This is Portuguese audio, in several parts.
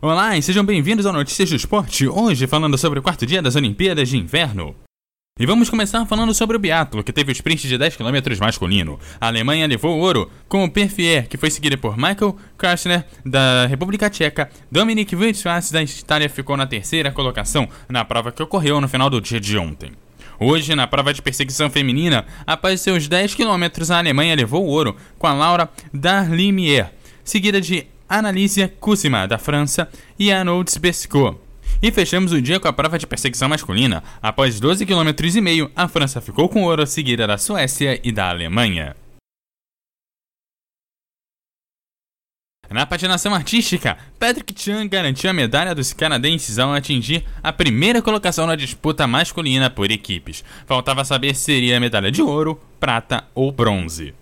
Olá e sejam bem-vindos ao Notícias do Esporte, hoje falando sobre o quarto dia das Olimpíadas de Inverno. E vamos começar falando sobre o biatlo, que teve o sprint de 10 km masculino. A Alemanha levou o ouro com o Perfier, que foi seguido por Michael Krasner, da República Tcheca. Dominic Witschwatz, da Itália, ficou na terceira colocação na prova que ocorreu no final do dia de ontem. Hoje, na prova de perseguição feminina, após seus 10 km, a Alemanha levou o ouro com a Laura Darlimier, seguida de Analísia Kusima, da França, e Arnolds Bescot. E fechamos o dia com a prova de perseguição masculina. Após 12 km e meio, a França ficou com ouro, seguida da Suécia e da Alemanha. Na patinação artística, Patrick Chan garantiu a medalha dos canadenses ao atingir a primeira colocação na disputa masculina por equipes. Faltava saber se seria medalha de ouro, prata ou bronze.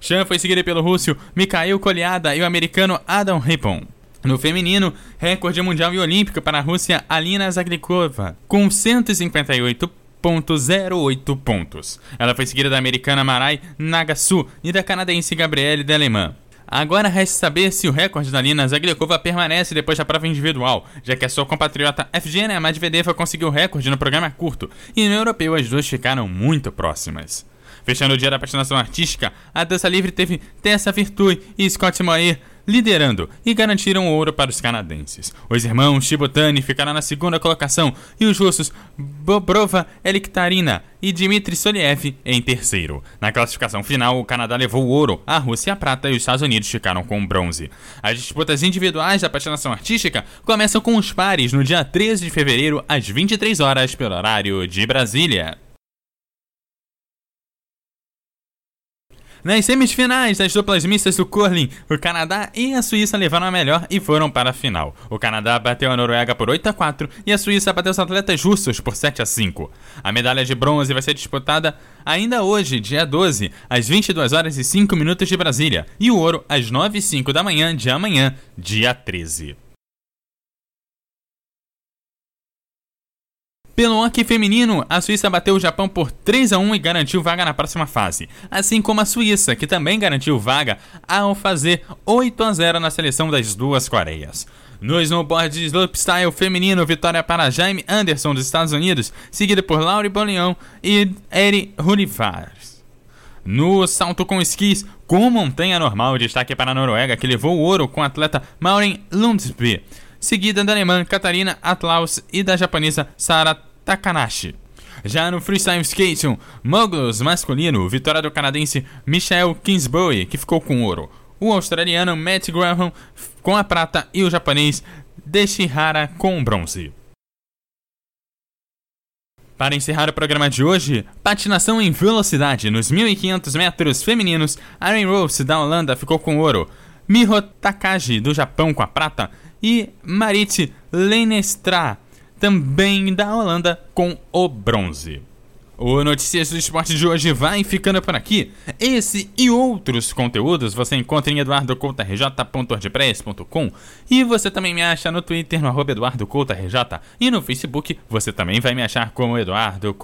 Chan foi seguido pelo russo Mikhail Koliada e o americano Adam Rippon. No feminino, recorde mundial e olímpico para a Rússia Alina Zaglikova, com 158,08 pontos. Ela foi seguida da americana Marai Nagasu e da canadense Gabriele Delemã. Agora resta saber se o recorde da Alina Zaglikova permanece depois da prova individual, já que a sua compatriota Evgenia Medvedeva conseguiu o recorde no programa curto, e no europeu as duas ficaram muito próximas. Fechando o dia da patinação artística, a dança livre teve Tessa Virtue e Scott Moir liderando e garantiram ouro para os canadenses. Os irmãos Chibotani ficaram na segunda colocação e os russos Bobrova Eliktarina e Dmitry Soliev em terceiro. Na classificação final, o Canadá levou o ouro, a Rússia a prata e os Estados Unidos ficaram com o bronze. As disputas individuais da patinação artística começam com os pares no dia 13 de fevereiro às 23 horas pelo horário de Brasília. Nas semifinais das duplas mistas do curling, o Canadá e a Suíça levaram a melhor e foram para a final. O Canadá bateu a Noruega por 8 a 4 e a Suíça bateu os atletas russos por 7 a 5. A medalha de bronze vai ser disputada ainda hoje, dia 12, às 22 horas e 5 minutos de Brasília, e o ouro às 9 e 5 da manhã de amanhã, dia 13. Pelo hockey feminino, a Suíça bateu o Japão por 3 a 1 e garantiu vaga na próxima fase, assim como a Suíça, que também garantiu vaga ao fazer 8 a 0 na seleção das duas Coreias. No snowboard slopestyle feminino, vitória para Jaime Anderson dos Estados Unidos, seguida por Laurie Bollion e Eri Hunifars. No salto com esquis com montanha normal, destaque para a Noruega, que levou o ouro com a atleta Maureen Lundsby, seguida da alemã Katarina Atlaus e da japonesa Sara Takanashi. Já no freestyle skating, moguls masculino, vitória do canadense Michael Kingsbury, que ficou com ouro. O australiano Matt Graham com a prata e o japonês Deshihara com bronze. Para encerrar o programa de hoje, patinação em velocidade nos 1500 metros femininos, Aaron Rose da Holanda ficou com ouro, Miho Takagi do Japão com a prata e Marit Lenestra também da Holanda, com o bronze. O Notícias do Esporte de hoje vai ficando por aqui. Esse e outros conteúdos você encontra em eduardocoutarj.wordpress.com e você também me acha no Twitter no arroba eduardocoutarj e no Facebook você também vai me achar como Eduardo